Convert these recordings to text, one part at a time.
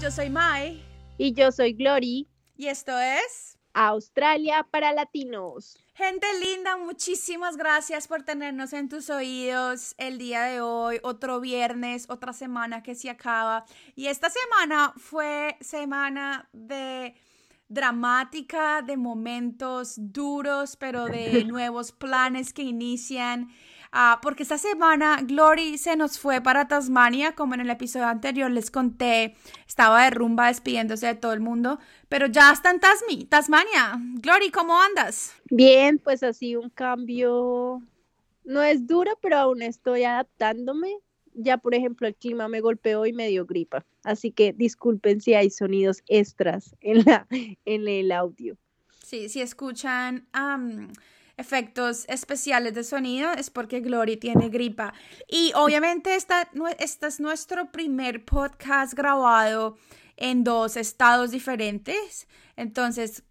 yo soy Mai. Y yo soy Glory. Y esto es Australia para Latinos. Gente linda, muchísimas gracias por tenernos en tus oídos el día de hoy, otro viernes, otra semana que se acaba. Y esta semana fue semana de dramática, de momentos duros, pero de nuevos planes que inician. Ah, porque esta semana Glory se nos fue para Tasmania, como en el episodio anterior les conté, estaba de rumba despidiéndose de todo el mundo, pero ya está en Tasmania. Glory, ¿cómo andas? Bien, pues así un cambio, no es duro, pero aún estoy adaptándome. Ya, por ejemplo, el clima me golpeó y me dio gripa, así que disculpen si hay sonidos extras en, la, en el audio. Sí, si escuchan efectos especiales de sonido es porque Glory tiene gripa. Y obviamente esta, este es nuestro primer podcast grabado en dos estados diferentes. Entonces,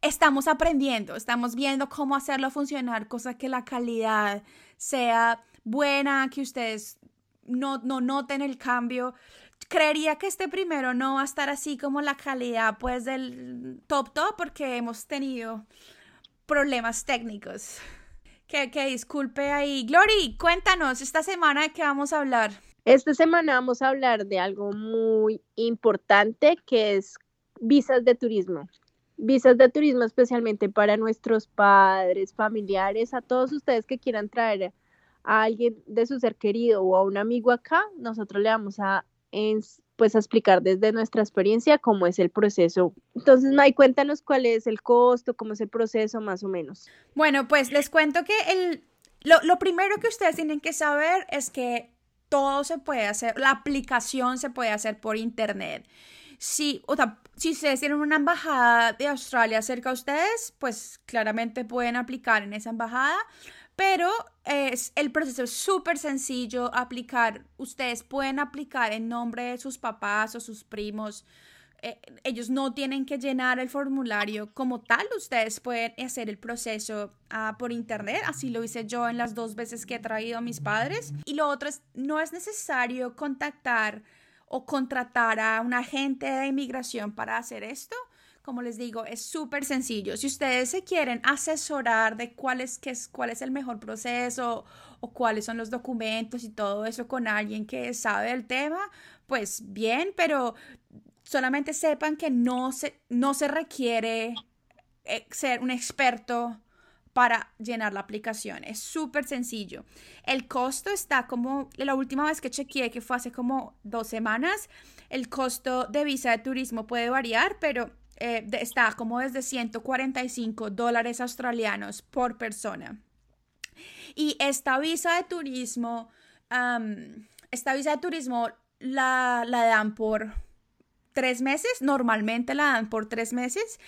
estamos aprendiendo, estamos viendo cómo hacerlo funcionar, cosa que la calidad sea buena, que ustedes no, no noten el cambio. Creería que este primero no va a estar así como la calidad pues del top top porque hemos tenido problemas técnicos. Que, disculpe ahí. Glory, cuéntanos, esta semana de qué vamos a hablar. Esta semana vamos a hablar de algo muy importante que es visas de turismo. Visas de turismo especialmente para nuestros padres, familiares, a todos ustedes que quieran traer a alguien de su ser querido o a un amigo acá, nosotros le vamos a pues a explicar desde nuestra experiencia cómo es el proceso. Entonces, May, cuéntanos cuál es el costo, cómo es el proceso más o menos. Bueno, pues les cuento que el, lo, lo primero que ustedes tienen que saber es que todo se puede hacer, la aplicación se puede hacer por internet. Si, o sea, si ustedes tienen una embajada de Australia cerca de ustedes, pues claramente pueden aplicar en esa embajada, pero es, el proceso es súper sencillo aplicar. Ustedes pueden aplicar en nombre de sus papás o sus primos. Eh, ellos no tienen que llenar el formulario como tal. Ustedes pueden hacer el proceso ah, por internet. Así lo hice yo en las dos veces que he traído a mis padres. Y lo otro es, no es necesario contactar o contratar a un agente de inmigración para hacer esto como les digo, es súper sencillo. Si ustedes se quieren asesorar de cuál es, qué es, cuál es el mejor proceso o cuáles son los documentos y todo eso con alguien que sabe del tema, pues bien, pero solamente sepan que no se, no se requiere eh, ser un experto para llenar la aplicación. Es súper sencillo. El costo está como, la última vez que chequeé, que fue hace como dos semanas, el costo de visa de turismo puede variar, pero eh, está como desde 145 dólares australianos por persona. Y esta visa de turismo, esta visa de turismo la, la dan por tres meses, normalmente la dan por tres meses,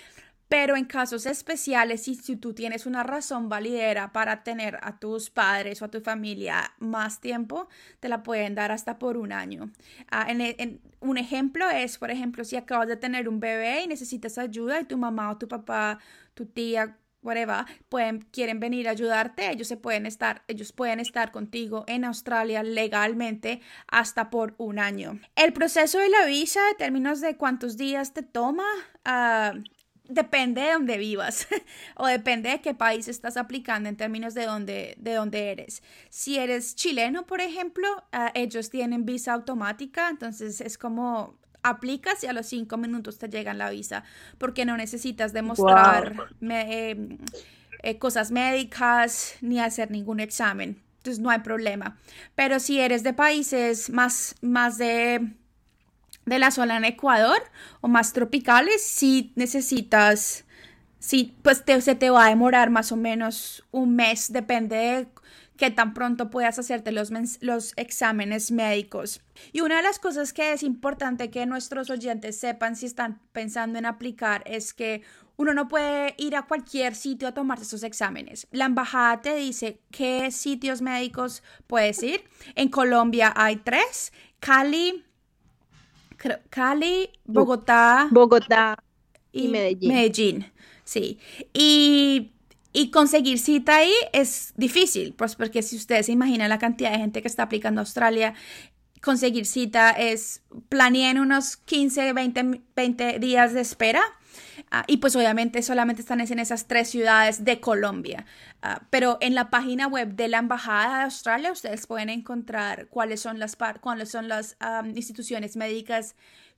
pero en casos especiales, si, si, tú tienes una razón validera para tener a tus padres o a tu familia más tiempo, te la pueden dar hasta por un año. Ah, en, un ejemplo es, por ejemplo, si acabas de tener un bebé y necesitas ayuda y tu mamá o tu papá, tu tía, whatever, pueden, quieren venir a ayudarte, ellos se pueden estar, ellos pueden estar contigo en Australia legalmente hasta por un año. El proceso de la visa, en términos de cuántos días te toma, uh, depende de dónde vivas o depende de qué país estás aplicando en términos de dónde, de dónde eres. Si eres chileno, por ejemplo, ah, ellos tienen visa automática, entonces es como aplicas y a los cinco minutos te llegan la visa porque no necesitas demostrar em, eh, cosas médicas ni hacer ningún examen. Entonces no hay problema. Pero si eres de países más, más de de la zona en Ecuador o más tropicales, si necesitas, si pues se te va a demorar más o menos un mes, depende de qué tan pronto puedas hacerte los, los exámenes médicos. Y una de las cosas que es importante que nuestros oyentes sepan si están pensando en aplicar es que uno no puede ir a cualquier sitio a tomarse esos exámenes. La embajada te dice qué sitios médicos puedes ir. En Colombia hay tres, Cali, Cali, Bogotá. Bogotá y, Medellín. Medellín, sí. Y, conseguir cita ahí es difícil, pues porque si ustedes se imaginan la cantidad de gente que está aplicando a Australia, conseguir cita es planeen unos 15, 20, 20 días de espera. Ah, y pues obviamente solamente están en esas tres ciudades de Colombia. Ah, pero en la página web de la Embajada de Australia ustedes pueden encontrar cuáles son las, cuáles son las instituciones médicas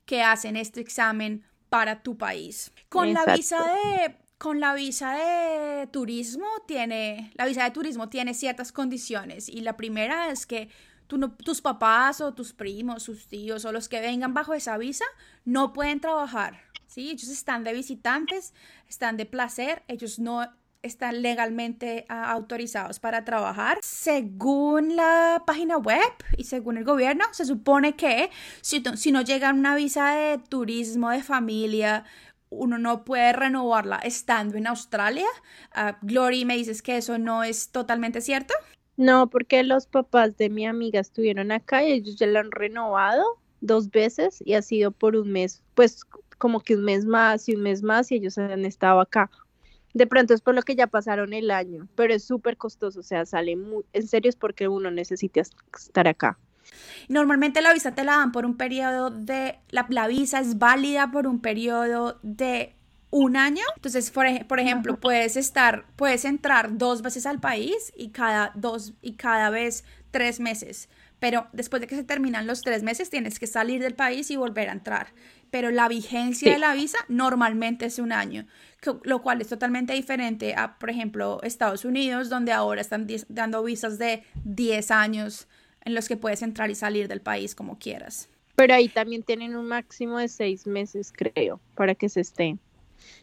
que hacen este examen para tu país. Con la visa de con la visa de turismo tiene la visa de turismo tiene ciertas condiciones y la primera es que tus papás o tus primos, sus tíos o los que vengan bajo esa visa no pueden trabajar. ¿Sí? Ellos están de visitantes, están de placer, ellos no están legalmente ah, autorizados para trabajar. Según la página web y según el gobierno, se supone que si, no llega una visa de turismo de familia, uno no puede renovarla estando en Australia. Uh, Glory, me dices que eso no es totalmente cierto. No, porque los papás de mi amiga estuvieron acá y ellos ya lo han renovado dos veces y ha sido por un mes, pues como que un mes más y un mes más y ellos han estado acá. De pronto es por lo que ya pasaron el año, pero es súper costoso, o sea, sale muy, en serio es porque uno necesita estar acá. Normalmente la visa te la dan por un periodo de, la, la visa es válida por un periodo de un año. Entonces, por, por, ejemplo, puedes estar, puedes entrar dos veces al país y cada dos y cada vez tres meses. Pero después de que se terminan los tres meses, tienes que salir del país y volver a entrar. Pero la vigencia de la visa normalmente es un año, lo cual es totalmente diferente a, por ejemplo, Estados Unidos, donde ahora están dando visas de 10 años en los que puedes entrar y salir del país como quieras. Pero ahí también tienen un máximo de seis meses, creo, para que se estén.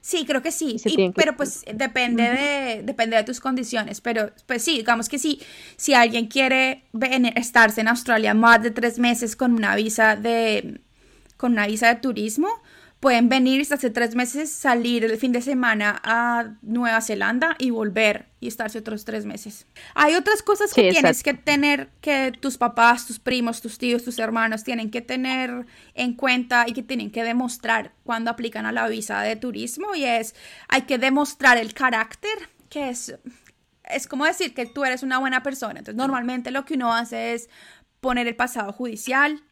Sí, creo que sí, pero pues depende de, depende de tus condiciones, pero pues sí, digamos que sí, si alguien quiere estarse en Australia más de tres meses con una visa de, con una visa de turismo, pueden venir hace tres meses, salir el fin de semana a Nueva Zelanda y volver y estarse otros tres meses. Hay otras cosas que tienes que tener, que tus papás, tus primos, tus tíos, tus hermanos tienen que tener en cuenta y que tienen que demostrar cuando aplican a la visa de turismo y es, hay que demostrar el carácter, que es, es como decir que tú eres una buena persona. Entonces, normalmente lo que uno hace es poner el pasado judicial,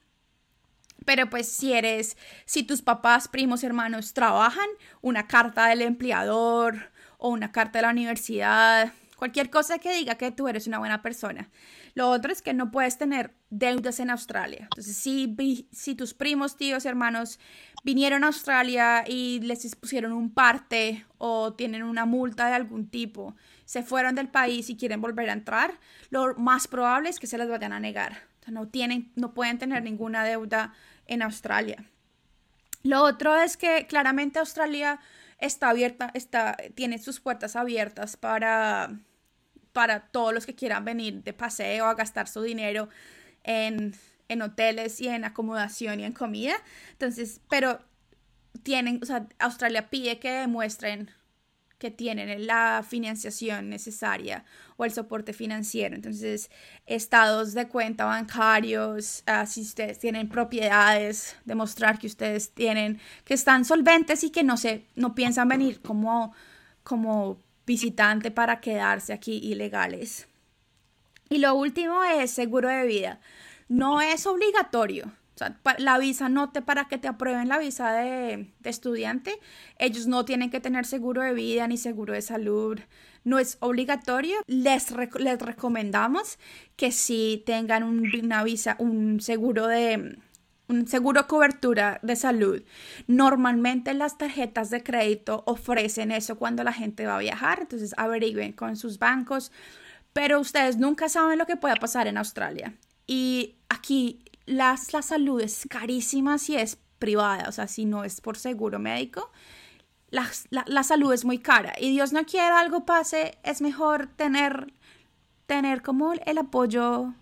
pero pues si eres, si tus papás, primos, hermanos trabajan, una carta del empleador o una carta de la universidad, cualquier cosa que diga que tú eres una buena persona. Lo otro es que no puedes tener deudas en Australia. Entonces, si, si tus primos, tíos, hermanos vinieron a Australia y les pusieron un parte o tienen una multa de algún tipo, se fueron del país y quieren volver a entrar, lo más probable es que se les vayan a negar. no, tienen, no pueden tener ninguna deuda en Australia. Lo otro es que claramente Australia está abierta, está, tiene sus puertas abiertas para, para todos los que quieran venir de paseo a gastar su dinero en, en hoteles y en acomodación y en comida. Entonces, pero tienen, o sea, Australia pide que demuestren que tienen la financiación necesaria o el soporte financiero. Entonces, estados de cuenta bancarios, ah, si ustedes tienen propiedades, demostrar que ustedes tienen, que están solventes y que no se, no piensan venir como, como visitante para quedarse aquí ilegales. Y lo último es seguro de vida. No es obligatorio, o sea, la visa no te, para que te aprueben la visa de, estudiante, ellos no tienen que tener seguro de vida ni seguro de salud. No es obligatorio. Les, les recomendamos que si tengan una visa, un seguro de, un seguro cobertura de salud. Normalmente las tarjetas de crédito ofrecen eso cuando la gente va a viajar, entonces averigüen con sus bancos, pero ustedes nunca saben lo que pueda pasar en Australia. Y aquí las, la salud es carísima si es privada, o sea, si no es por seguro médico, la, la, salud es muy cara y Dios no quiere algo pase, es mejor tener, tener como el apoyo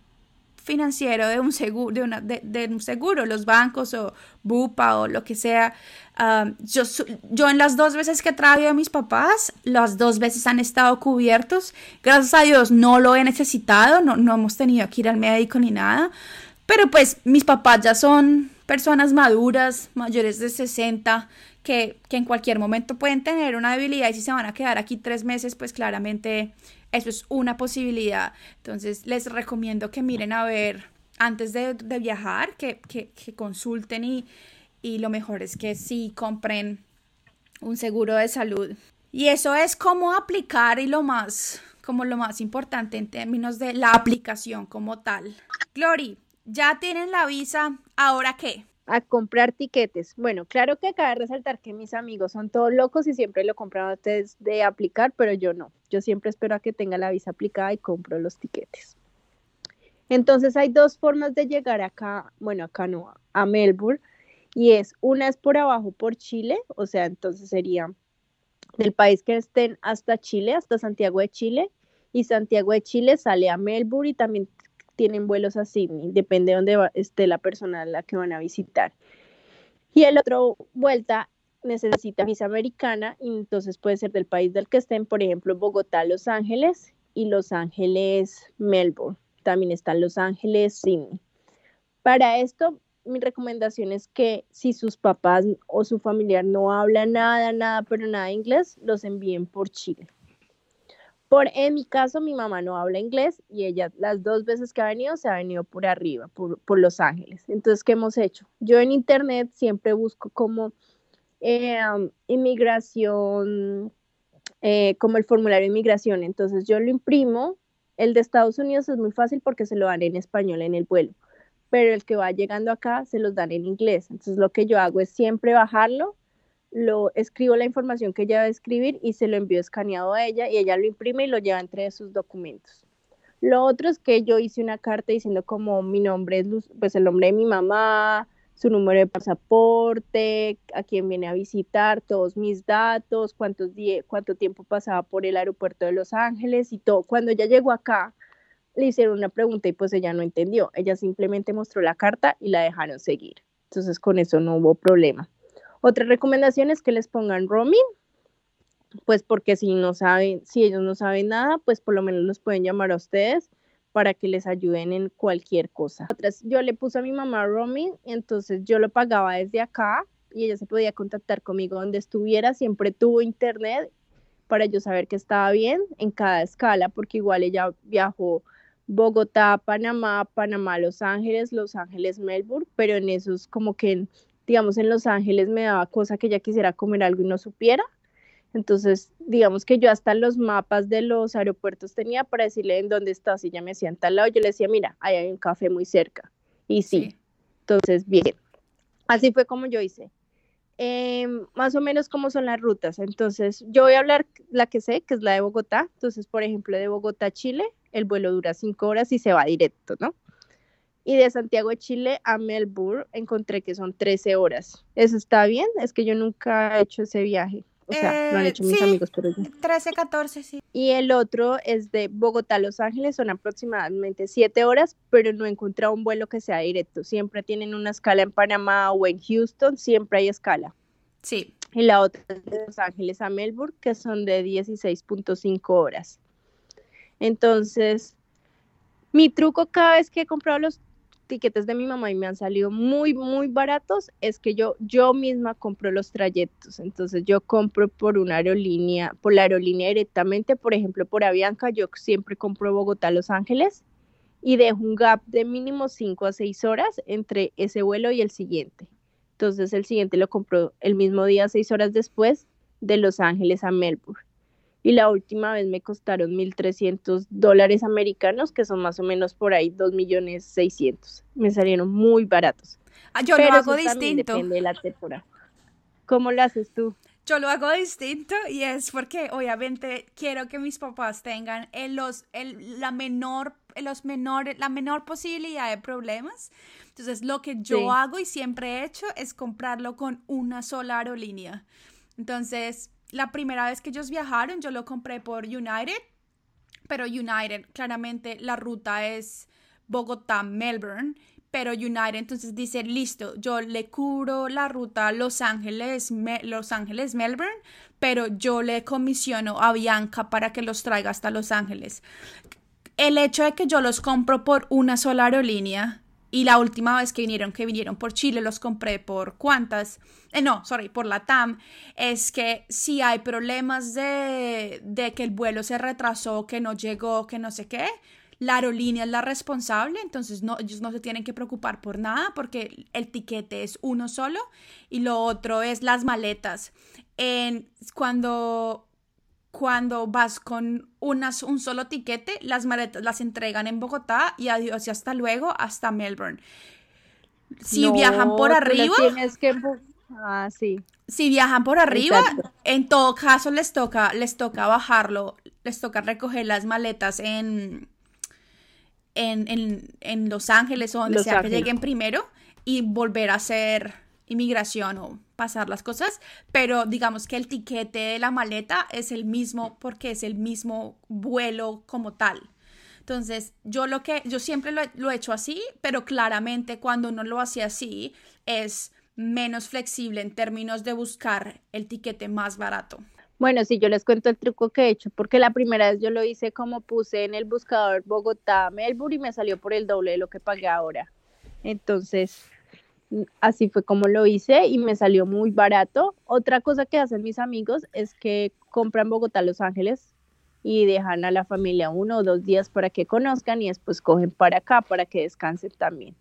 financiero de un seguro, de, una, de, un seguro, los bancos o Bupa o lo que sea. Um, yo, yo en las dos veces que he traído a mis papás, las dos veces han estado cubiertos. Gracias a Dios no lo he necesitado, no, no hemos tenido que ir al médico ni nada. Pero pues mis papás ya son personas maduras, mayores de 60, que, que, en cualquier momento pueden tener una debilidad y si se van a quedar aquí tres meses, pues claramente eso es una posibilidad. Entonces les recomiendo que miren a ver antes de, viajar, que, consulten y, y lo mejor es que sí compren un seguro de salud. Y eso es cómo aplicar y lo más, como lo más importante en términos de la aplicación como tal. Glory, ya tienen la visa, ¿ahora qué? a comprar tiquetes. Bueno, claro que acaba de resaltar que mis amigos son todos locos y siempre lo compran antes de aplicar, pero yo no. Yo siempre espero a que tenga la visa aplicada y compro los tiquetes. Entonces hay dos formas de llegar acá, bueno, acá no, a Melbourne, y es una es por abajo por Chile, o sea, entonces sería del país que estén hasta Chile, hasta Santiago de Chile, y Santiago de Chile sale a Melbourne y también tienen vuelos a Sydney, depende de dónde esté la persona a la que van a visitar. Y el otro vuelta necesita visa americana y entonces puede ser del país del que estén, por ejemplo, Bogotá, Los Ángeles y Los Ángeles, Melbourne. También están Los Ángeles, Sydney. Para esto, mi recomendación es que si sus papás o su familiar no habla nada, nada, pero nada de inglés, los envíen por Chile. Por, en mi caso, mi mamá no habla inglés y ella las dos veces que ha venido se ha venido por arriba, por, Los Ángeles. Entonces, ¿qué hemos hecho? Yo en internet siempre busco como eh, inmigración, eh, como el formulario de inmigración. Entonces, yo lo imprimo. El de Estados Unidos es muy fácil porque se lo dan en español en el vuelo, pero el que va llegando acá se los dan en inglés. Entonces, lo que yo hago es siempre bajarlo lo escribo la información que ella va a escribir y se lo envío escaneado a ella y ella lo imprime y lo lleva entre sus documentos. Lo otro es que yo hice una carta diciendo como mi nombre es pues el nombre de mi mamá, su número de pasaporte, a quién viene a visitar, todos mis datos, cuántos cuánto tiempo pasaba por el aeropuerto de Los Ángeles y todo. Cuando ella llegó acá, le hicieron una pregunta y pues ella no entendió. Ella simplemente mostró la carta y la dejaron seguir. Entonces con eso no hubo problema. Otra recomendación es que les pongan roaming, pues porque si no saben, si ellos no saben nada, pues por lo menos los pueden llamar a ustedes para que les ayuden en cualquier cosa. Otras, yo le puse a mi mamá roaming, entonces yo lo pagaba desde acá y ella se podía contactar conmigo donde estuviera, siempre tuvo internet para yo saber que estaba bien en cada escala, porque igual ella viajó Bogotá, Panamá, Panamá, Los Ángeles, Los Ángeles, Melbourne, pero en esos como que digamos, en Los Ángeles me daba cosa que ella quisiera comer algo y no supiera. Entonces, digamos que yo hasta los mapas de los aeropuertos tenía para decirle en dónde estás y ella me decía en tal lado. Yo le decía, mira, ahí hay un café muy cerca. Y sí, entonces, bien. Así fue como yo hice. Em, más o menos cómo son las rutas. Entonces, yo voy a hablar la que sé, que es la de Bogotá. Entonces, por ejemplo, de Bogotá a Chile, el vuelo dura cinco horas y se va directo, ¿no? Y de Santiago de Chile a Melbourne encontré que son 13 horas. ¿Eso está bien? Es que yo nunca he hecho ese viaje. O sea, lo han hecho mis eh, amigos, pero yo. 13, 14, sí. Y el otro es de Bogotá a Los Ángeles, son aproximadamente 7 horas, pero no he encontrado un vuelo que sea directo. Siempre tienen una escala en Panamá o en Houston, siempre hay escala. Sí. Y la otra es de Los Ángeles a Melbourne, que son de 16.5 horas. Entonces, mi truco cada vez que he comprado los tiquetes de mi mamá y me han salido muy, muy baratos, es que yo, yo misma compro los trayectos. Entonces yo compro por una aerolínea, por la aerolínea directamente, por ejemplo, por Avianca, yo siempre compro Bogotá, Los Ángeles y dejo un gap de mínimo 5 a 6 horas entre ese vuelo y el siguiente. Entonces el siguiente lo compro el mismo día, 6 horas después, de Los Ángeles a Melbourne y la última vez me costaron 1.300 dólares americanos, que son más o menos por ahí 2.600.000. Me salieron muy baratos. Ah, yo lo hago distinto. Depende de la temporada. ¿Cómo lo haces tú? Yo lo hago distinto y es porque obviamente quiero que mis papás tengan el, los, el, la menor los menores, la menor posibilidad de problemas. Entonces, lo que yo hago y siempre he hecho es comprarlo con una sola aerolínea. Entonces, la primera vez que ellos viajaron, yo lo compré por United, pero United, claramente la ruta es Bogotá-Melbourne, pero United entonces dice, listo, yo le cubro la ruta Los Ángeles, Los Ángeles, Melbourne, pero yo le comisiono a Bianca para que los traiga hasta Los Ángeles. El hecho de que yo los compro por una sola aerolínea y la última vez que vinieron, que vinieron por Chile, los compré por cuántas, eh, no, sorry, por la TAM, es que si hay problemas de, de que el vuelo se retrasó, que no llegó, que no sé qué, la aerolínea es la responsable, entonces no, ellos no se tienen que preocupar por nada porque el tiquete es uno solo y lo otro es las maletas. En, cuando, cuando vas con unas, un solo tiquete, las maletas las entregan en Bogotá y adiós y hasta luego, hasta Melbourne. Si viajan por arriba... Que... Ah, sí. Si viajan por arriba, en todo caso les toca, les toca bajarlo, les toca recoger las maletas en, en, Los Ángeles o donde sea que lleguen primero y volver a hacer inmigración o pasar las cosas, pero digamos que el tiquete de la maleta es el mismo porque es el mismo vuelo como tal. Entonces, yo lo que, yo siempre lo, he hecho así, pero claramente cuando uno lo hace así es menos flexible en términos de buscar el tiquete más barato. Bueno, sí, yo les cuento el truco que he hecho, porque la primera vez yo lo hice como puse en el buscador Bogotá, Melbourne y me salió por el doble de lo que pagué ahora. Entonces, así fue como lo hice y me salió muy barato. Otra cosa que hacen mis amigos es que compran Bogotá, Los Ángeles y dejan a la familia uno o dos días para que conozcan y después cogen para acá para que descansen también.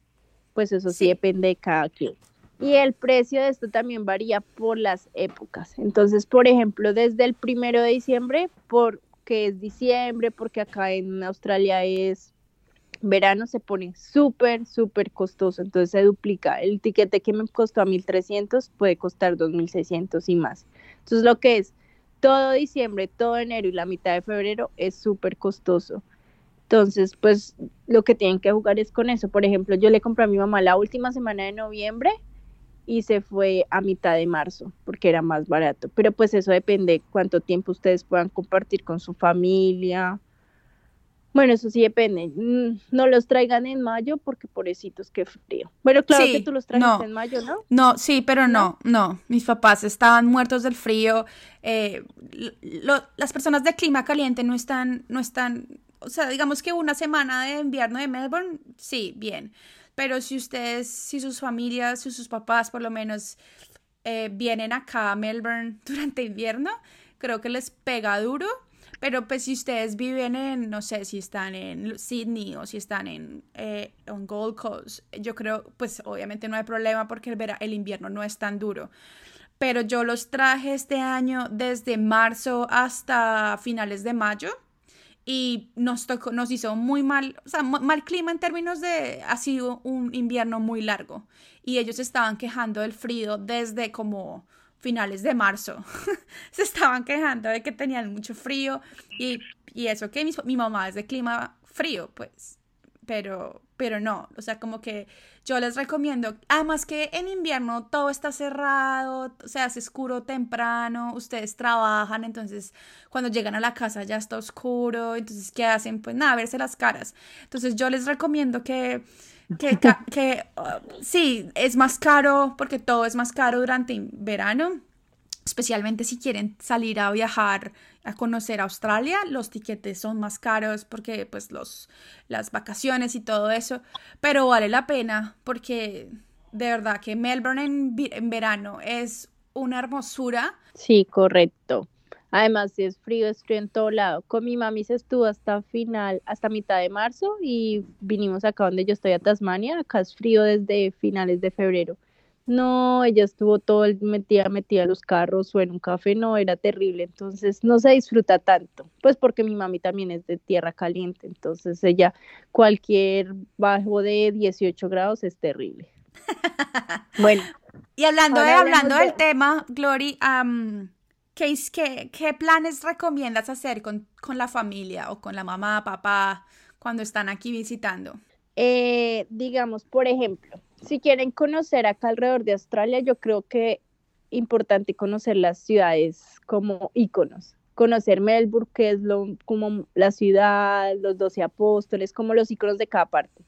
Pues eso sí depende de cada quien. Y el precio de esto también varía por las épocas. Entonces, por ejemplo, desde el primero de diciembre, porque es diciembre, porque acá en Australia es verano, se pone súper, súper costoso. Entonces se duplica. El tiquete que me costó a 1.300 puede costar 2.600 y más. Entonces, lo que es todo diciembre, todo enero y la mitad de febrero es súper costoso. Entonces, pues lo que tienen que jugar es con eso. Por ejemplo, yo le compré a mi mamá la última semana de noviembre y se fue a mitad de marzo porque era más barato. Pero pues eso depende cuánto tiempo ustedes puedan compartir con su familia. Bueno, eso sí depende. Mm, no los traigan en mayo porque pobrecitos, qué frío. Bueno, claro que tú los traes en mayo, ¿no? No, sí, pero no, no. Mis papás estaban muertos del frío. Eh, las personas de clima caliente no están, no están, o sea, digamos que una semana de invierno de Melbourne, sí, bien pero si ustedes, si sus familias, si sus papás por lo menos eh, vienen acá a Melbourne durante invierno, creo que les pega duro. Pero pues si ustedes viven en, no sé, si están en Sydney o si están en, eh, Gold Coast, yo creo, pues obviamente no hay problema porque el, el invierno no es tan duro. Pero yo los traje este año desde marzo hasta finales de mayo y nos tocó, nos hizo muy mal, o sea, mal clima en términos de, ha sido un invierno muy largo y ellos estaban quejando del frío desde como finales de marzo. Se estaban quejando de que tenían mucho frío y, y eso que mi, mi mamá es de clima frío, pues pero, pero no, o sea, como que yo les recomiendo, además que en invierno todo está cerrado, o sea, hace oscuro temprano, ustedes trabajan, entonces cuando llegan a la casa ya está oscuro, entonces ¿qué hacen? Pues nada, verse las caras. Entonces yo les recomiendo que, que, que uh, sí, es más caro, porque todo es más caro durante verano, especialmente si quieren salir a viajar a conocer Australia, los tiquetes son más caros porque pues los las vacaciones y todo eso, pero vale la pena porque de verdad que Melbourne en, en verano es una hermosura. Sí, correcto. Además, si es frío, es frío en todo lado. Con mi mami se estuvo hasta final, hasta mitad de marzo y vinimos acá donde yo estoy a Tasmania. Acá es frío desde finales de febrero. No, ella estuvo todo el metida, metida en los carros o en un café, no, era terrible, entonces no se disfruta tanto, pues porque mi mami también es de tierra caliente, entonces ella cualquier bajo de 18 grados es terrible. bueno. Y hablando, de, hablando del tema, Glory, ¿qué, qué, planes recomiendas hacer con, con la familia o con la mamá, papá, cuando están aquí visitando? Eh, digamos, por ejemplo, si quieren conocer acá alrededor de Australia, yo creo que importante conocer las ciudades como íconos. Conocer Melbourne, que es lo, como la ciudad, los doce apóstoles, como los íconos de cada parte.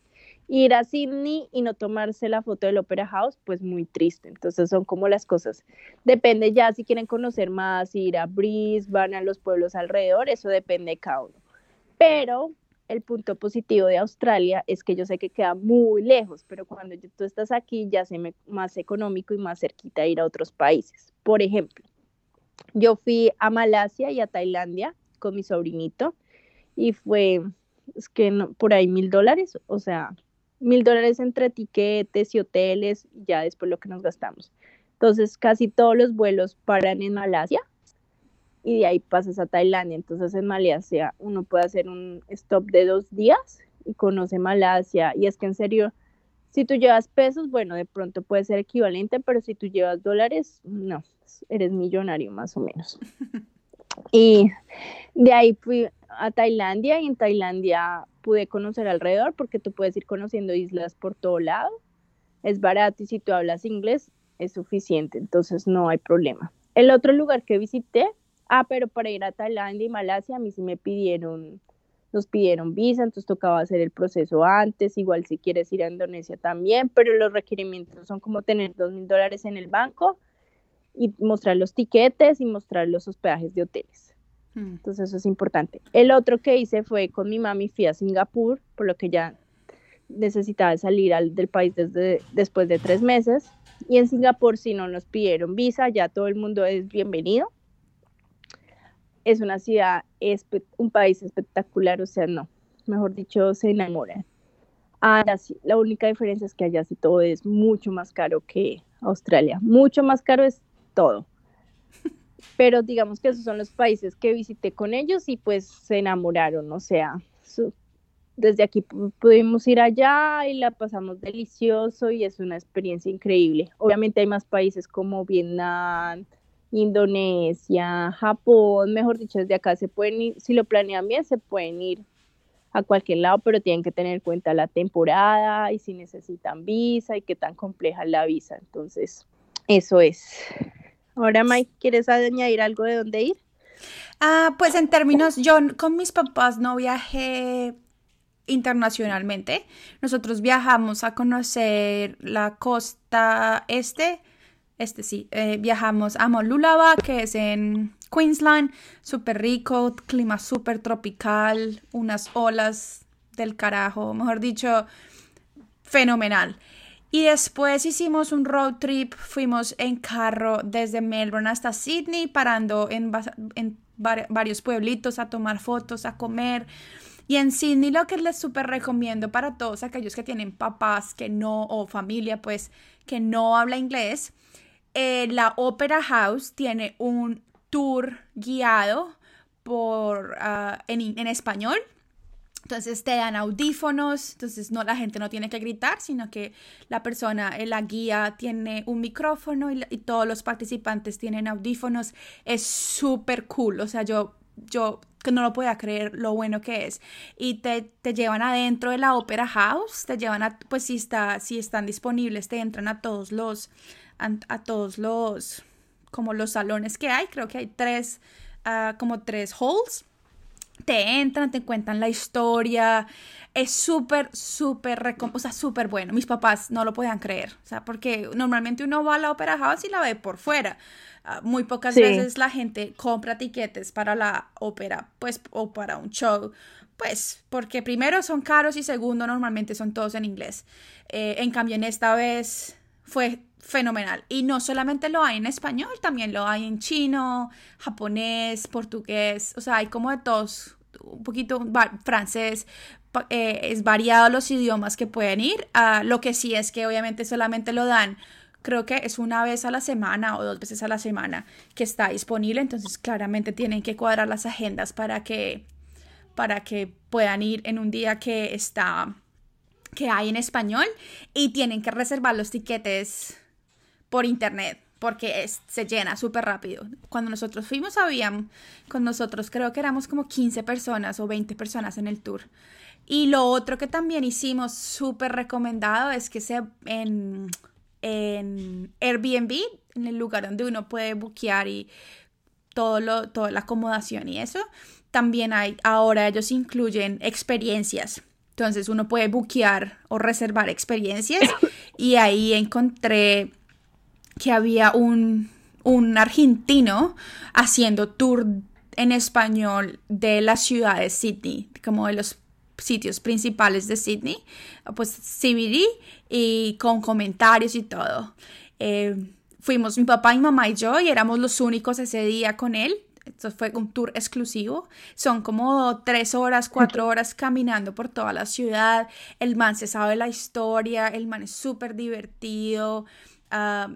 Ir a Sydney y no tomarse la foto del Opera House, pues muy triste. Entonces son como las cosas. Depende ya si quieren conocer más, ir a Brisbane, a los pueblos alrededor, eso depende de cada uno. Pero el punto positivo de Australia es que yo sé que queda muy lejos, pero cuando tú estás aquí ya se me más económico y más cerquita ir a otros países. Por ejemplo, yo fui a Malasia y a Tailandia con mi sobrinito y fue es que por ahí mil dólares, o sea, mil dólares entre tiquetes y hoteles, ya después lo que nos gastamos. Entonces, casi todos los vuelos paran en Malasia y de ahí pasas a Tailandia. Entonces, en Malasia uno puede hacer un stop de dos días y conoce Malasia. Y es que en serio, si tú llevas pesos, bueno, de pronto puede ser equivalente, pero si tú llevas dólares, no, eres millonario más o menos. Y de ahí fui a Tailandia y en Tailandia pude conocer alrededor porque tú puedes ir conociendo islas por todo lado. Es barato y si tú hablas inglés es suficiente, entonces no hay problema. El otro lugar que visité, ah, pero para ir a Tailandia y Malasia a mí sí me pidieron, nos pidieron visa, entonces tocaba hacer el proceso antes, igual si quieres ir a Indonesia también, pero los requerimientos son como tener dos mil dólares en el banco y mostrar los tiquetes y mostrar los hospedajes de hoteles. Mm. Entonces eso es importante. El otro que hice fue con mi mami, fui a Singapur, por lo que ya necesitaba salir del país desde, después de tres meses. Y en Singapur, si no nos pidieron visa, ya todo el mundo es bienvenido. Es una ciudad, es un país espectacular, o sea, no, mejor dicho, se enamoran. Ahora sí, la única diferencia es que allá sí todo es mucho más caro que Australia. Mucho más caro es todo. Pero digamos que esos son los países que visité con ellos y pues se enamoraron, o sea, desde aquí pudimos ir allá y la pasamos delicioso y es una experiencia increíble. Obviamente hay más países como Vietnam, Indonesia, Japón, mejor dicho, desde acá se pueden ir, si lo planean bien, se pueden ir a cualquier lado, pero tienen que tener en cuenta la temporada y si necesitan visa y qué tan compleja es la visa. Entonces, eso es. Ahora, Mike, ¿quieres añadir algo de dónde ir? Ah, pues en términos, yo con mis papás no viajé internacionalmente. Nosotros viajamos a conocer la costa este, este sí, eh, viajamos a Molulaba, que es en Queensland, súper rico, clima súper tropical, unas olas del carajo, mejor dicho, fenomenal. Y después hicimos un road trip, fuimos en carro desde Melbourne hasta Sydney, parando en, varios pueblitos a tomar fotos, a comer. Y en Sydney lo que les súper recomiendo para todos aquellos que tienen papás que no, o familia pues, que no habla inglés, eh, la Opera House tiene un tour guiado por, ah, en, en español. Entonces te dan audífonos, entonces no la gente no tiene que gritar, sino que la persona, eh, la guía tiene un micrófono y, y todos los participantes tienen audífonos. Es súper cool, o sea, yo yo no lo podía creer lo bueno que es. Y te, te, llevan adentro de la Opera House, te llevan a, pues si, está, si están disponibles, te entran a todos los, a, todos los, como los salones que hay, creo que hay tres, uh, como tres halls. Te entran, te cuentan la historia, es súper, súper, o sea, súper bueno. Mis papás no lo podían creer, o sea, porque normalmente uno va a la Opera House y la ve por fuera, Ah, muy pocas veces la gente compra tiquetes para la ópera, pues, o para un show, pues, porque primero son caros y segundo, normalmente son todos en inglés. Eh, en cambio, en esta vez fue fenomenal. Y no solamente lo hay en español, también lo hay en chino, japonés, portugués, o sea, hay como de todos, un poquito francés, eh, es variado los idiomas que pueden ir. Uh, lo que sí es que obviamente solamente lo dan creo que es una vez a la semana o dos veces a la semana que está disponible, entonces claramente tienen que cuadrar las agendas para que para que puedan ir en un día que está que hay en español y tienen que reservar los tiquetes por internet porque se llena súper rápido. Cuando nosotros fuimos habían con nosotros creo que éramos como 15 personas o 20 personas en el tour. Y lo otro que también hicimos súper recomendado es que se en en Airbnb, en el lugar donde uno puede buquear y todo lo, toda la acomodación y eso. También hay, ahora ellos incluyen experiencias. Entonces uno puede buquear o reservar experiencias y ahí encontré que había un, un argentino haciendo tour en español de la ciudad de Sydney, como de los sitios principales de Sydney, pues CBD y con comentarios y todo. Eh, fuimos mi papá, mi mamá y yo y éramos los únicos ese día con él. Esto fue un tour exclusivo. Son como tres horas, cuatro horas caminando por toda la ciudad. El man se sabe la historia, el man es súper divertido. Ah,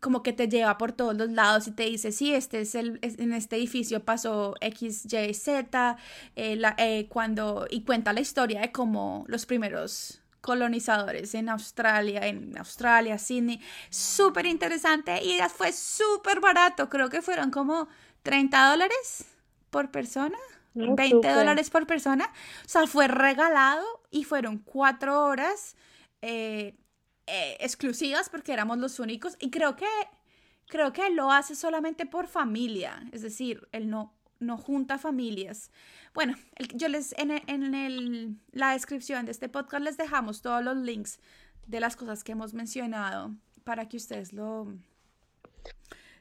como que te lleva por todos los lados y te dice, sí, este es el, en este edificio pasó X, Y, Z, eh, eh, cuando, y cuenta la historia de cómo los primeros colonizadores en Australia, en Australia, Sydney, súper interesante y fue súper barato, creo que fueron como 30 dólares por persona. 20 dólares por persona, o sea, fue regalado y fueron cuatro horas eh, eh, exclusivas porque éramos los únicos y creo que creo que lo hace solamente por familia, es decir, él no no junta familias. Bueno, yo les en, en el, la descripción de este podcast les dejamos todos los links de las cosas que hemos mencionado para que ustedes lo,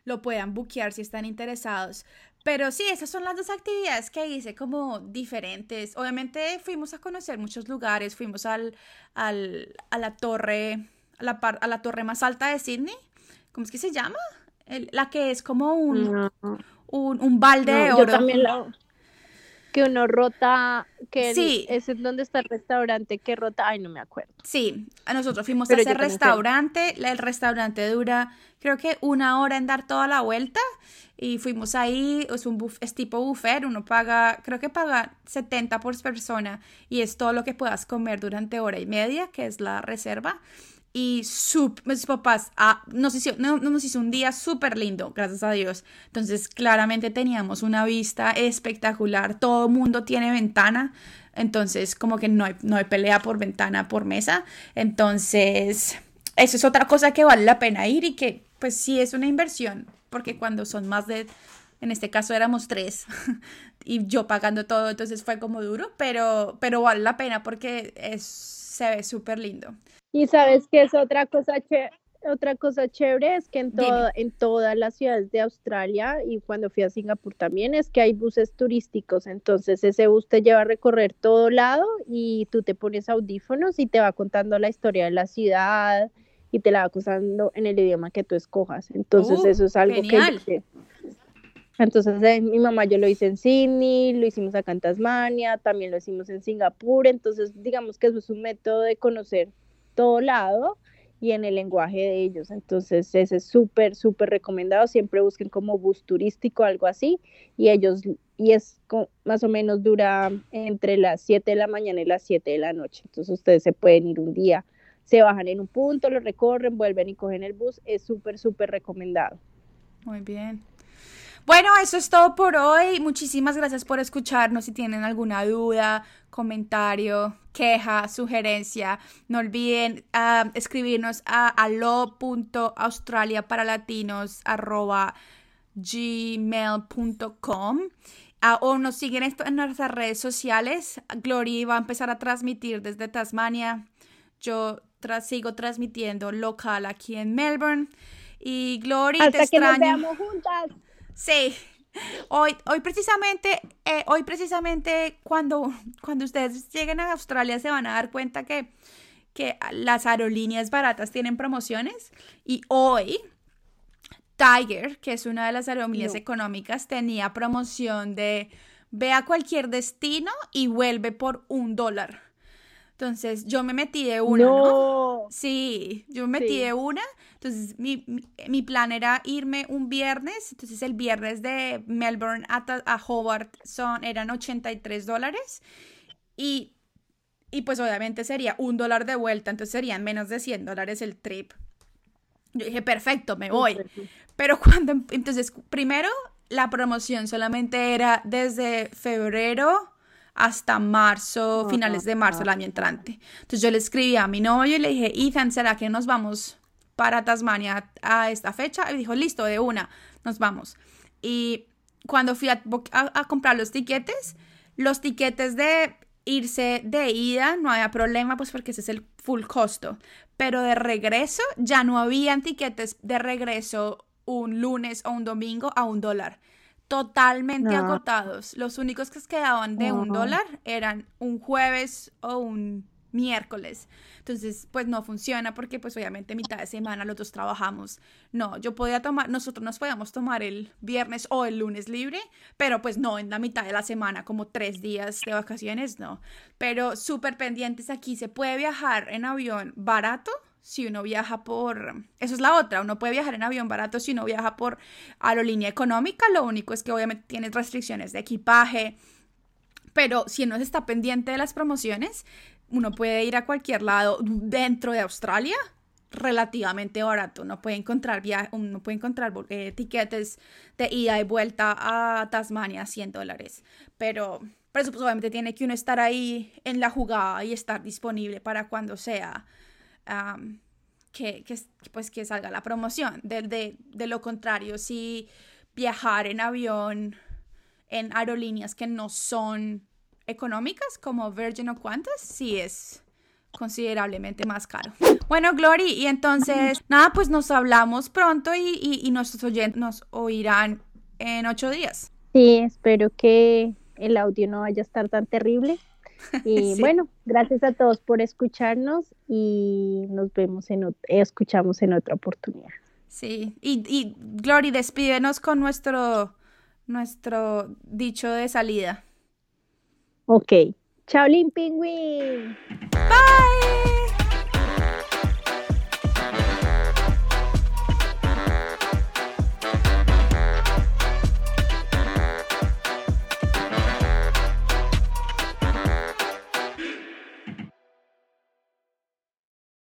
lo puedan buquear si están interesados. Pero sí, esas son las dos actividades que hice como diferentes. Obviamente fuimos a conocer muchos lugares, fuimos al, al, a la torre, a la, a la torre más alta de Sydney. ¿Cómo es que se llama? la que es como un, un, un balde de oro. Yo también la que uno rota, que sí. es donde está el restaurante que rota, ay, no me acuerdo. Sí, a nosotros fuimos a ese restaurante, el restaurante dura creo que una hora en dar toda la vuelta y fuimos ahí, es un es tipo buffet, uno paga, creo que paga 70 por persona y es todo lo que puedas comer durante hora y media, que es la reserva y mis papás ah, nos, hizo, no, nos hizo un día súper lindo, gracias a Dios. Entonces, claramente teníamos una vista espectacular. Todo mundo tiene ventana. Entonces, como que no hay, no hay pelea por ventana, por mesa. Entonces, eso es otra cosa que vale la pena ir y que, pues, sí es una inversión. Porque cuando son más de, en este caso éramos tres y yo pagando todo, entonces fue como duro, pero, pero vale la pena porque es, se ve súper lindo. Y sabes que es otra cosa otra cosa chévere es que en, todo, en todas las ciudades de Australia y cuando fui a Singapur también es que hay buses turísticos, entonces ese bus te lleva a recorrer todo lado y tú te pones audífonos y te va contando la historia de la ciudad y te la va contando en el idioma que tú escojas. Entonces uh, eso es algo que... Entonces eh, mi mamá yo lo hice en Sydney, lo hicimos acá en Tasmania, también lo hicimos en Singapur, entonces digamos que eso es un método de conocer todo lado y en el lenguaje de ellos. Entonces, ese es súper, súper recomendado. Siempre busquen como bus turístico, algo así, y ellos, y es más o menos dura entre las 7 de la mañana y las 7 de la noche. Entonces, ustedes se pueden ir un día, se bajan en un punto, lo recorren, vuelven y cogen el bus. Es súper, súper recomendado. Muy bien. Bueno, eso es todo por hoy. Muchísimas gracias por escucharnos. Si tienen alguna duda, comentario, queja, sugerencia, no olviden ah, escribirnos a alo.australiaparalatinos.gmail.com ah, o nos siguen en nuestras redes sociales. Glory va a empezar a transmitir desde Tasmania. Yo sigo transmitiendo local aquí en Melbourne. Y Glory, te extraño. Nos juntas. Sí. Hoy, hoy precisamente, eh, hoy precisamente cuando, cuando ustedes lleguen a Australia se van a dar cuenta que, que las aerolíneas baratas tienen promociones y hoy Tiger, que es una de las aerolíneas económicas, tenía promoción de ve a cualquier destino y vuelve por un dólar. Entonces yo me metí de una, ¿no? Sí, yo me metí de una. Entonces mi, mi, plan era irme un viernes. Entonces el viernes de Melbourne a, a Hobart son, eran 83 dólares. Y, y pues obviamente sería un dólar de vuelta. Entonces serían menos de 100 dólares el trip. Yo dije, perfecto, me voy. Pero cuando, entonces, primero, la promoción solamente era desde febrero hasta marzo, finales de marzo el año entrante. Entonces yo le escribí a mi novio y le dije, Ethan, ¿será que nos vamos para Tasmania a esta fecha? Y dijo, listo, de una, nos vamos. Y cuando fui a, comprar los tiquetes, los tiquetes de irse de ida no había problema, pues porque ese es el full costo. Pero de regreso ya no había tiquetes de regreso un lunes o un domingo a un dólar totalmente agotados. Los únicos que quedaban de un dólar eran un jueves o un miércoles. Entonces, pues no funciona porque pues obviamente mitad de semana los dos trabajamos. No, yo podía tomar, nosotros nos podíamos tomar el viernes o el lunes libre, pero pues no en la mitad de la semana, como tres días de vacaciones, no. Pero súper pendientes aquí, se puede viajar en avión barato si uno viaja por... Eso es la otra, uno puede viajar en avión barato si uno viaja por aerolínea económica, lo único es que obviamente tienes restricciones de equipaje, pero si uno está pendiente de las promociones, uno puede ir a cualquier lado dentro de Australia relativamente barato. Uno puede encontrar, uno puede encontrar eh, de ida y vuelta a Tasmania a 100 dólares, pero, pero eso pues, obviamente tiene que uno estar ahí en la jugada y estar disponible para cuando sea que, pues, que salga la promoción. De, de, lo contrario, si viajar en avión en aerolíneas que no son económicas como Virgin o Qantas, sí es considerablemente más caro. Bueno, Glory, y entonces, nada, pues nos hablamos pronto y, y, y nuestros oyentes nos oirán en ocho días. Sí, espero que el audio no vaya a estar tan terrible. Y bueno, gracias a todos por escucharnos y nos vemos en escuchamos en otra oportunidad. Sí, y, y Glory, despídenos con nuestro, nuestro dicho de salida. Ok, chao, Pingüín.